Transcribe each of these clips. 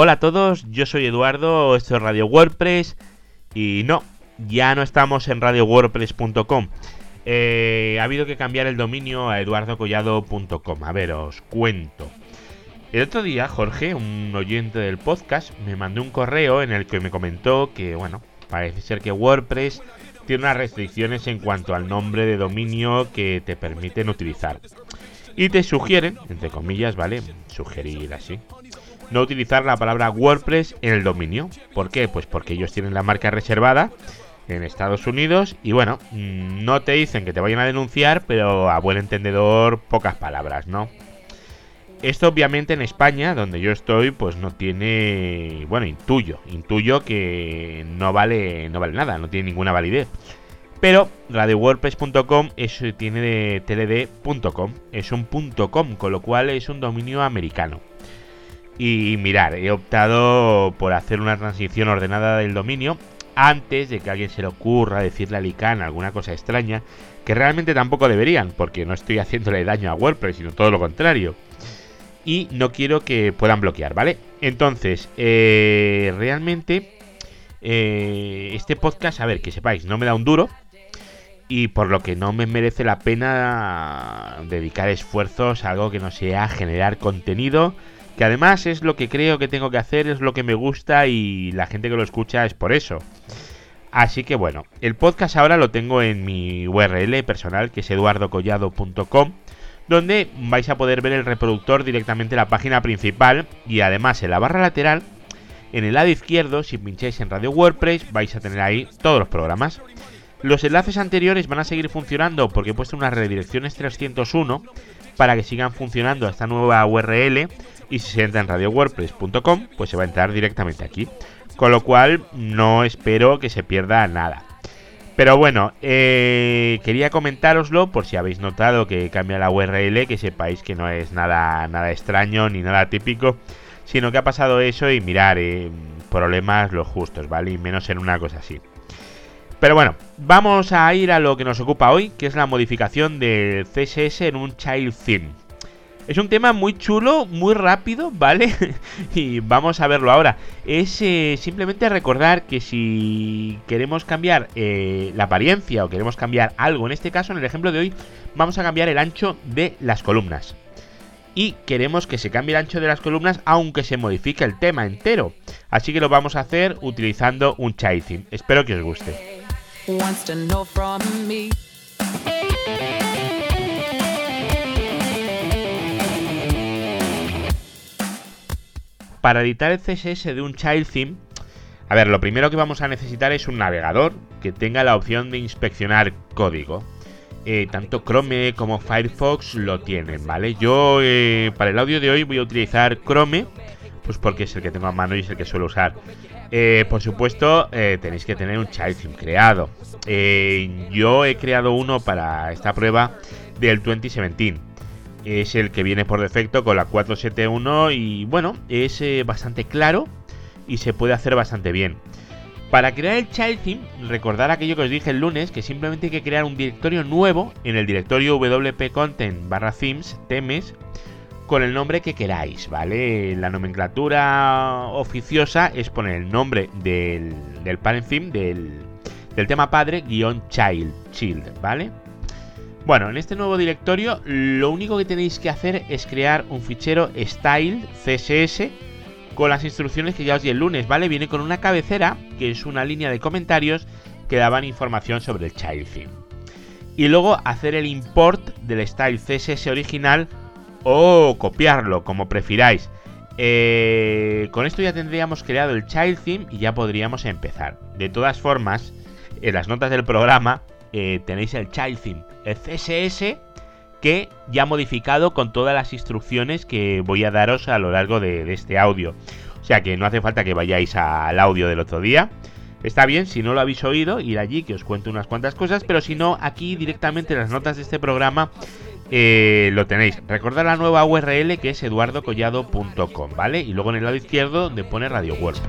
Hola a todos, yo soy Eduardo, esto es Radio WordPress y no, ya no estamos en radiowordpress.com. Eh, ha habido que cambiar el dominio a eduardocollado.com. A ver, os cuento. El otro día, Jorge, un oyente del podcast, me mandó un correo en el que me comentó que, bueno, parece ser que WordPress tiene unas restricciones en cuanto al nombre de dominio que te permiten utilizar. Y te sugieren, entre comillas, ¿vale? Sugerir así no utilizar la palabra WordPress en el dominio. ¿Por qué? Pues porque ellos tienen la marca reservada en Estados Unidos y bueno, mm, no te dicen que te vayan a denunciar, pero a buen entendedor pocas palabras, ¿no? Esto obviamente en España, donde yo estoy, pues no tiene, bueno, intuyo, intuyo que no vale, no vale nada, no tiene ninguna validez. Pero radiowordpress.com es, tiene de tld.com, es un .com, con lo cual es un dominio americano. Y mirar, he optado por hacer una transición ordenada del dominio antes de que alguien se le ocurra decirle a Lican alguna cosa extraña, que realmente tampoco deberían, porque no estoy haciéndole daño a WordPress, sino todo lo contrario. Y no quiero que puedan bloquear, ¿vale? Entonces, eh, realmente, eh, este podcast, a ver, que sepáis, no me da un duro. Y por lo que no me merece la pena dedicar esfuerzos a algo que no sea generar contenido que además es lo que creo que tengo que hacer, es lo que me gusta y la gente que lo escucha es por eso. Así que bueno, el podcast ahora lo tengo en mi URL personal que es eduardocollado.com donde vais a poder ver el reproductor directamente en la página principal y además en la barra lateral, en el lado izquierdo, si pincháis en Radio WordPress, vais a tener ahí todos los programas. Los enlaces anteriores van a seguir funcionando porque he puesto unas redirecciones 301 para que sigan funcionando esta nueva URL y si se entra en radiowordpress.com pues se va a entrar directamente aquí. Con lo cual no espero que se pierda nada. Pero bueno, eh, quería comentároslo por si habéis notado que cambia la URL, que sepáis que no es nada, nada extraño ni nada típico, sino que ha pasado eso y mirar, eh, problemas los justos, ¿vale? Y menos en una cosa así. Pero bueno, vamos a ir a lo que nos ocupa hoy, que es la modificación del CSS en un child theme. Es un tema muy chulo, muy rápido, ¿vale? y vamos a verlo ahora. Es eh, simplemente recordar que si queremos cambiar eh, la apariencia o queremos cambiar algo, en este caso, en el ejemplo de hoy, vamos a cambiar el ancho de las columnas. Y queremos que se cambie el ancho de las columnas aunque se modifique el tema entero. Así que lo vamos a hacer utilizando un theme. Espero que os guste. Para editar el CSS de un child theme, a ver, lo primero que vamos a necesitar es un navegador que tenga la opción de inspeccionar código. Eh, tanto Chrome como Firefox lo tienen, ¿vale? Yo eh, para el audio de hoy voy a utilizar Chrome, pues porque es el que tengo a mano y es el que suelo usar. Eh, por supuesto, tenéis que tener un child theme creado. yo he creado uno para esta prueba del 2017 es el que viene por defecto con la 471 y bueno, es eh, bastante claro y se puede hacer bastante bien. Para crear el child theme, recordar aquello que os dije el lunes, que simplemente hay que crear un directorio nuevo en el directorio wp content barra themes, temes, con el nombre que queráis, ¿vale? La nomenclatura oficiosa es poner el nombre del, del parent theme, del, del tema padre, guion child, child, ¿vale? Bueno, en este nuevo directorio lo único que tenéis que hacer es crear un fichero style css con las instrucciones que ya os di el lunes, ¿vale? Viene con una cabecera, que es una línea de comentarios que daban información sobre el child theme. Y luego hacer el import del style CSS original o copiarlo, como prefiráis. Eh, con esto ya tendríamos creado el child theme y ya podríamos empezar. De todas formas, en las notas del programa eh, tenéis el child theme, el CSS que ya modificado con todas las instrucciones que voy a daros a lo largo de, este audio. O sea que no hace falta que vayáis al audio del otro día. Está bien, si no lo habéis oído, ir allí que os cuento unas cuantas cosas, pero si no, aquí directamente en las notas de este programa eh, lo tenéis. Recordad la nueva URL que es eduardocollado.com, ¿vale? Y luego en el lado izquierdo donde pone Radio World.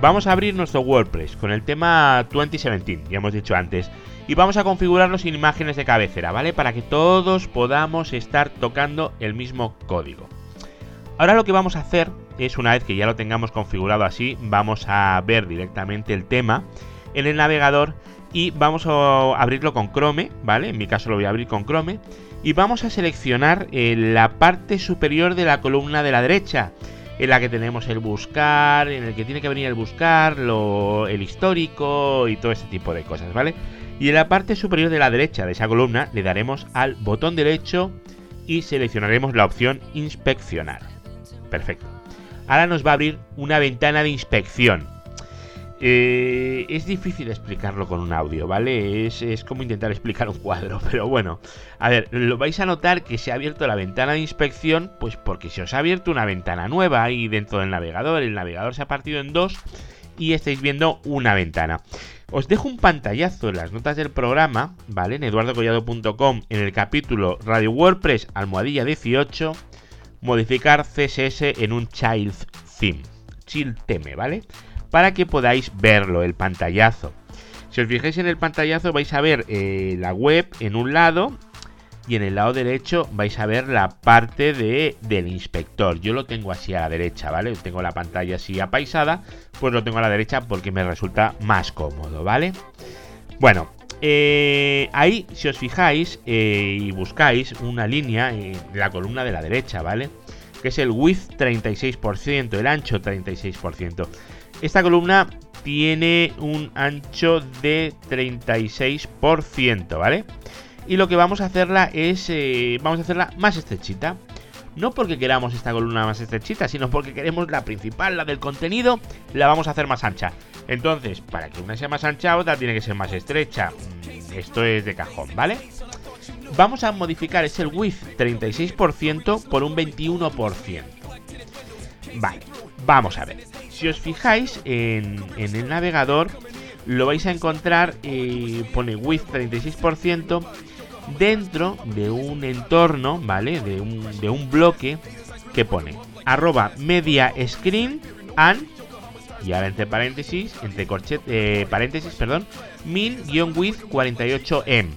vamos a abrir nuestro WordPress con el tema 2017, ya hemos dicho antes, y vamos a configurarlo sin imágenes de cabecera, ¿vale? Para que todos podamos estar tocando el mismo código. Ahora lo que vamos a hacer es, una vez que ya lo tengamos configurado así, vamos a ver directamente el tema en el navegador y vamos a abrirlo con Chrome, ¿vale? En mi caso lo voy a abrir con Chrome y vamos a seleccionar eh, la parte superior de la columna de la derecha en la que tenemos el buscar, en el que tiene que venir el buscar, lo, el histórico y todo este tipo de cosas, ¿vale? Y en la parte superior de la derecha de esa columna le daremos al botón derecho y seleccionaremos la opción inspeccionar. Perfecto. Ahora nos va a abrir una ventana de inspección. Eh, es difícil explicarlo con un audio, ¿vale? Es, es, como intentar explicar un cuadro, pero bueno. A ver, lo vais a notar que se ha abierto la ventana de inspección, pues porque se os ha abierto una ventana nueva ahí dentro del navegador. El navegador se ha partido en dos y estáis viendo una ventana. Os dejo un pantallazo en las notas del programa, ¿vale? En eduardocollado.com, en el capítulo Radio WordPress almohadilla 18, modificar CSS en un child theme. Child theme, ¿vale? para que podáis verlo, el pantallazo. Si os fijáis en el pantallazo vais a ver eh, la web en un lado y en el lado derecho vais a ver la parte de, del inspector. Yo lo tengo así a la derecha, ¿vale? Tengo la pantalla así apaisada, pues lo tengo a la derecha porque me resulta más cómodo, ¿vale? Bueno, eh, ahí si os fijáis eh, y buscáis una línea en la columna de la derecha, ¿vale? Que es el width 36%, el ancho 36%. Esta columna tiene un ancho de 36%, ¿vale? Y lo que vamos a hacerla es, eh, vamos a hacerla más estrechita. No porque queramos esta columna más estrechita, sino porque queremos la principal, la del contenido, la vamos a hacer más ancha. Entonces, para que una sea más ancha, otra tiene que ser más estrecha. Mm, esto es de cajón, ¿vale? Vamos a modificar ese width 36% por un 21%. Vale, vamos a ver si os fijáis en, el navegador, lo vais a encontrar, eh, pone width 36%, dentro de un entorno, ¿vale? De un, de un bloque que pone arroba media screen and y ahora entre paréntesis, entre corchet, eh, paréntesis, perdón, min-width 48m.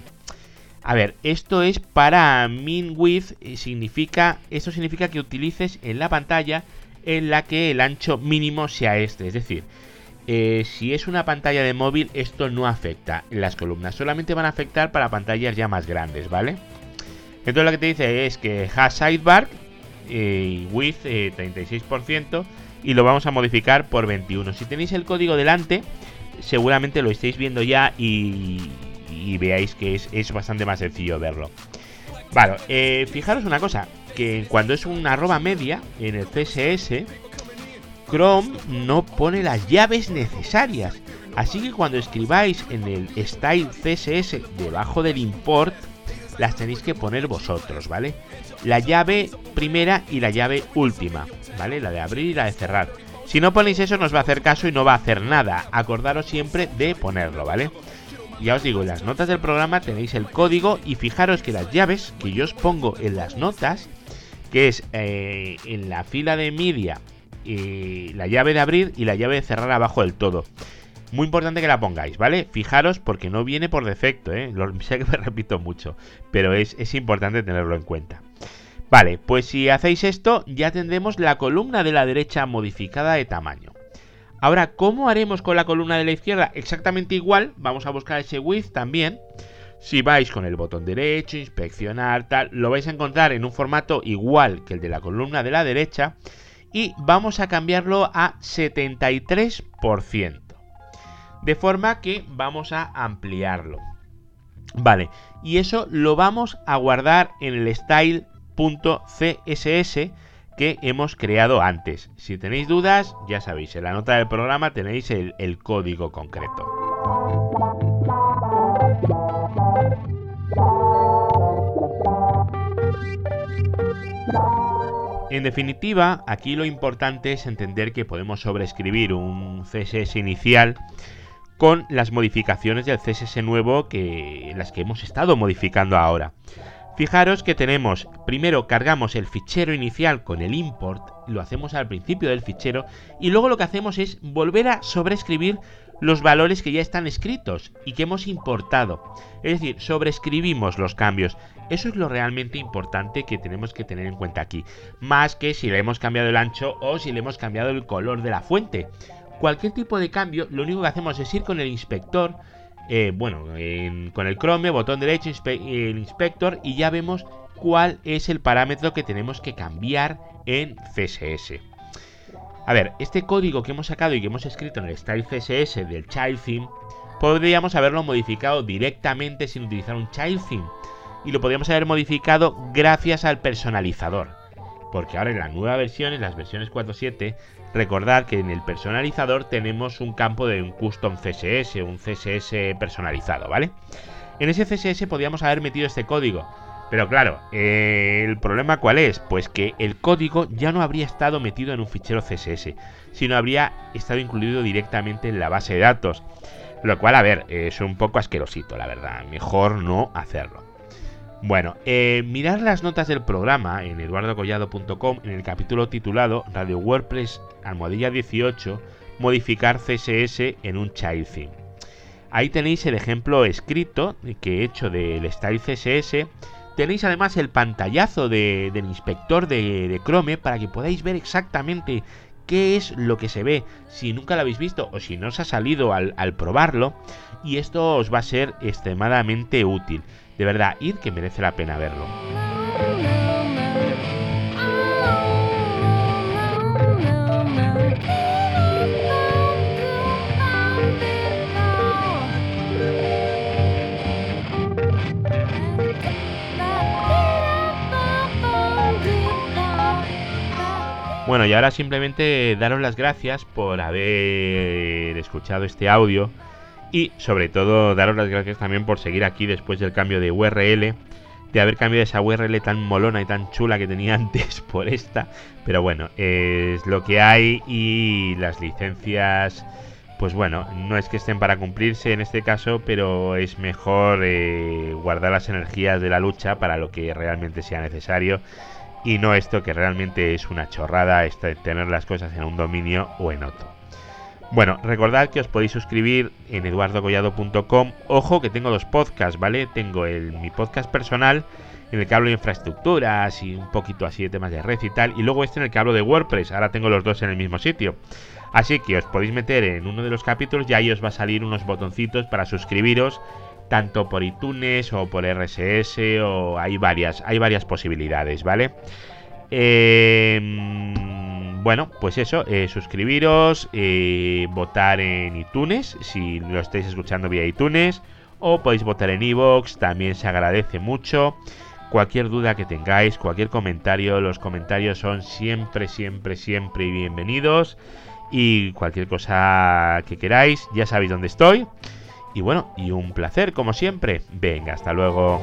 A ver, esto es para min width, eh, significa, esto significa que utilices en la pantalla en la que el ancho mínimo sea este. Es decir, eh, si es una pantalla de móvil, esto no afecta las columnas. Solamente van a afectar para pantallas ya más grandes, ¿vale? Entonces lo que te dice es que has sidebar eh, width 36% eh, y lo vamos a modificar por 21. Si tenéis el código delante, seguramente lo estáis viendo ya y, veáis que es, es, bastante más sencillo verlo. Vale, fijaros una cosa, que cuando es una arroba media en el CSS, Chrome no pone las llaves necesarias. Así que cuando escribáis en el style CSS debajo del import, las tenéis que poner vosotros, ¿vale? La llave primera y la llave última, ¿vale? La de abrir y la de cerrar. Si no ponéis eso, nos va a hacer caso y no va a hacer nada. Acordaros siempre de ponerlo, ¿vale? Ya os digo, en las notas del programa tenéis el código y fijaros que las llaves que yo os pongo en las notas que es eh, en la fila de media eh, la llave de abrir y la llave de cerrar abajo del todo. Muy importante que la pongáis, ¿vale? Fijaros porque no viene por defecto, ¿eh? Lo, sé que me repito mucho, pero es, es importante tenerlo en cuenta. Vale, pues si hacéis esto ya tendremos la columna de la derecha modificada de tamaño. Ahora, ¿cómo haremos con la columna de la izquierda? Exactamente igual, vamos a buscar ese width también. Si vais con el botón derecho, inspeccionar, tal, lo vais a encontrar en un formato igual que el de la columna de la derecha y vamos a cambiarlo a 73%. De forma que vamos a ampliarlo. Vale, y eso lo vamos a guardar en el style.css que hemos creado antes. Si tenéis dudas, ya sabéis, en la nota del programa tenéis el, el código concreto. En definitiva, aquí lo importante es entender que podemos sobreescribir un CSS inicial con las modificaciones del CSS nuevo que las que hemos estado modificando ahora. Fijaros que tenemos, primero cargamos el fichero inicial con el import, lo hacemos al principio del fichero, y luego lo que hacemos es volver a sobreescribir los valores que ya están escritos y que hemos importado. Es decir, sobreescribimos los cambios. Eso es lo realmente importante que tenemos que tener en cuenta aquí. Más que si le hemos cambiado el ancho o si le hemos cambiado el color de la fuente. Cualquier tipo de cambio, lo único que hacemos es ir con el inspector, eh, bueno, con el Chrome, botón derecho, el inspector y ya vemos cuál es el parámetro que tenemos que cambiar en CSS. A ver, este código que hemos sacado y que hemos escrito en el style CSS del child theme, podríamos haberlo modificado directamente sin utilizar un child theme. Y lo podríamos haber modificado gracias al personalizador. Porque ahora en la nueva versión, en las versiones 4.7, recordad que en el personalizador tenemos un campo de un custom CSS, un CSS personalizado, ¿vale? En ese CSS podríamos haber metido este código, pero claro, eh, el problema cuál es? Pues que el código ya no habría estado metido en un fichero CSS, sino habría estado incluido directamente en la base de datos. Lo cual, a ver, es un poco asquerosito, la verdad. Mejor no hacerlo. Bueno, eh, mirar las notas del programa en eduardocollado.com en el capítulo titulado Radio WordPress Almohadilla 18 Modificar CSS en un Child Theme. Ahí tenéis el ejemplo escrito que he hecho del Style CSS Tenéis además el pantallazo del inspector de, Chrome para que podáis ver exactamente qué es lo que se ve si nunca lo habéis visto o si no os ha salido al, al probarlo. Y esto os va a ser extremadamente útil. De verdad, id que merece la pena verlo. Bueno, y ahora simplemente daros las gracias por haber escuchado este audio y sobre todo daros las gracias también por seguir aquí después del cambio de URL, de haber cambiado esa URL tan molona y tan chula que tenía antes por esta, pero bueno, es lo que hay y las licencias, pues bueno, no es que estén para cumplirse en este caso, pero es mejor eh, guardar las energías de la lucha para lo que realmente sea necesario y no esto que realmente es una chorrada, este, tener las cosas en un dominio o en otro. Bueno, recordad que os podéis suscribir en eduardogollado.com. Ojo que tengo dos podcasts, ¿vale? Tengo el, mi podcast personal en el que hablo de infraestructuras y un poquito así de temas de red y tal. Y luego este en el que hablo de WordPress. Ahora tengo los dos en el mismo sitio. Así que os podéis meter en uno de los capítulos y ahí os va a salir unos botoncitos para suscribiros tanto por iTunes o por RSS o hay varias, hay varias posibilidades, ¿vale? Em, bueno, pues eso, eh, suscribiros, eh, votar en iTunes si lo estáis escuchando vía iTunes o podéis votar en iVoox, también se agradece mucho. Cualquier duda que tengáis, cualquier comentario, los comentarios son siempre, siempre, siempre bienvenidos. Y cualquier cosa que queráis, ya sabéis dónde estoy. Y bueno, y un placer como siempre. Venga, hasta luego.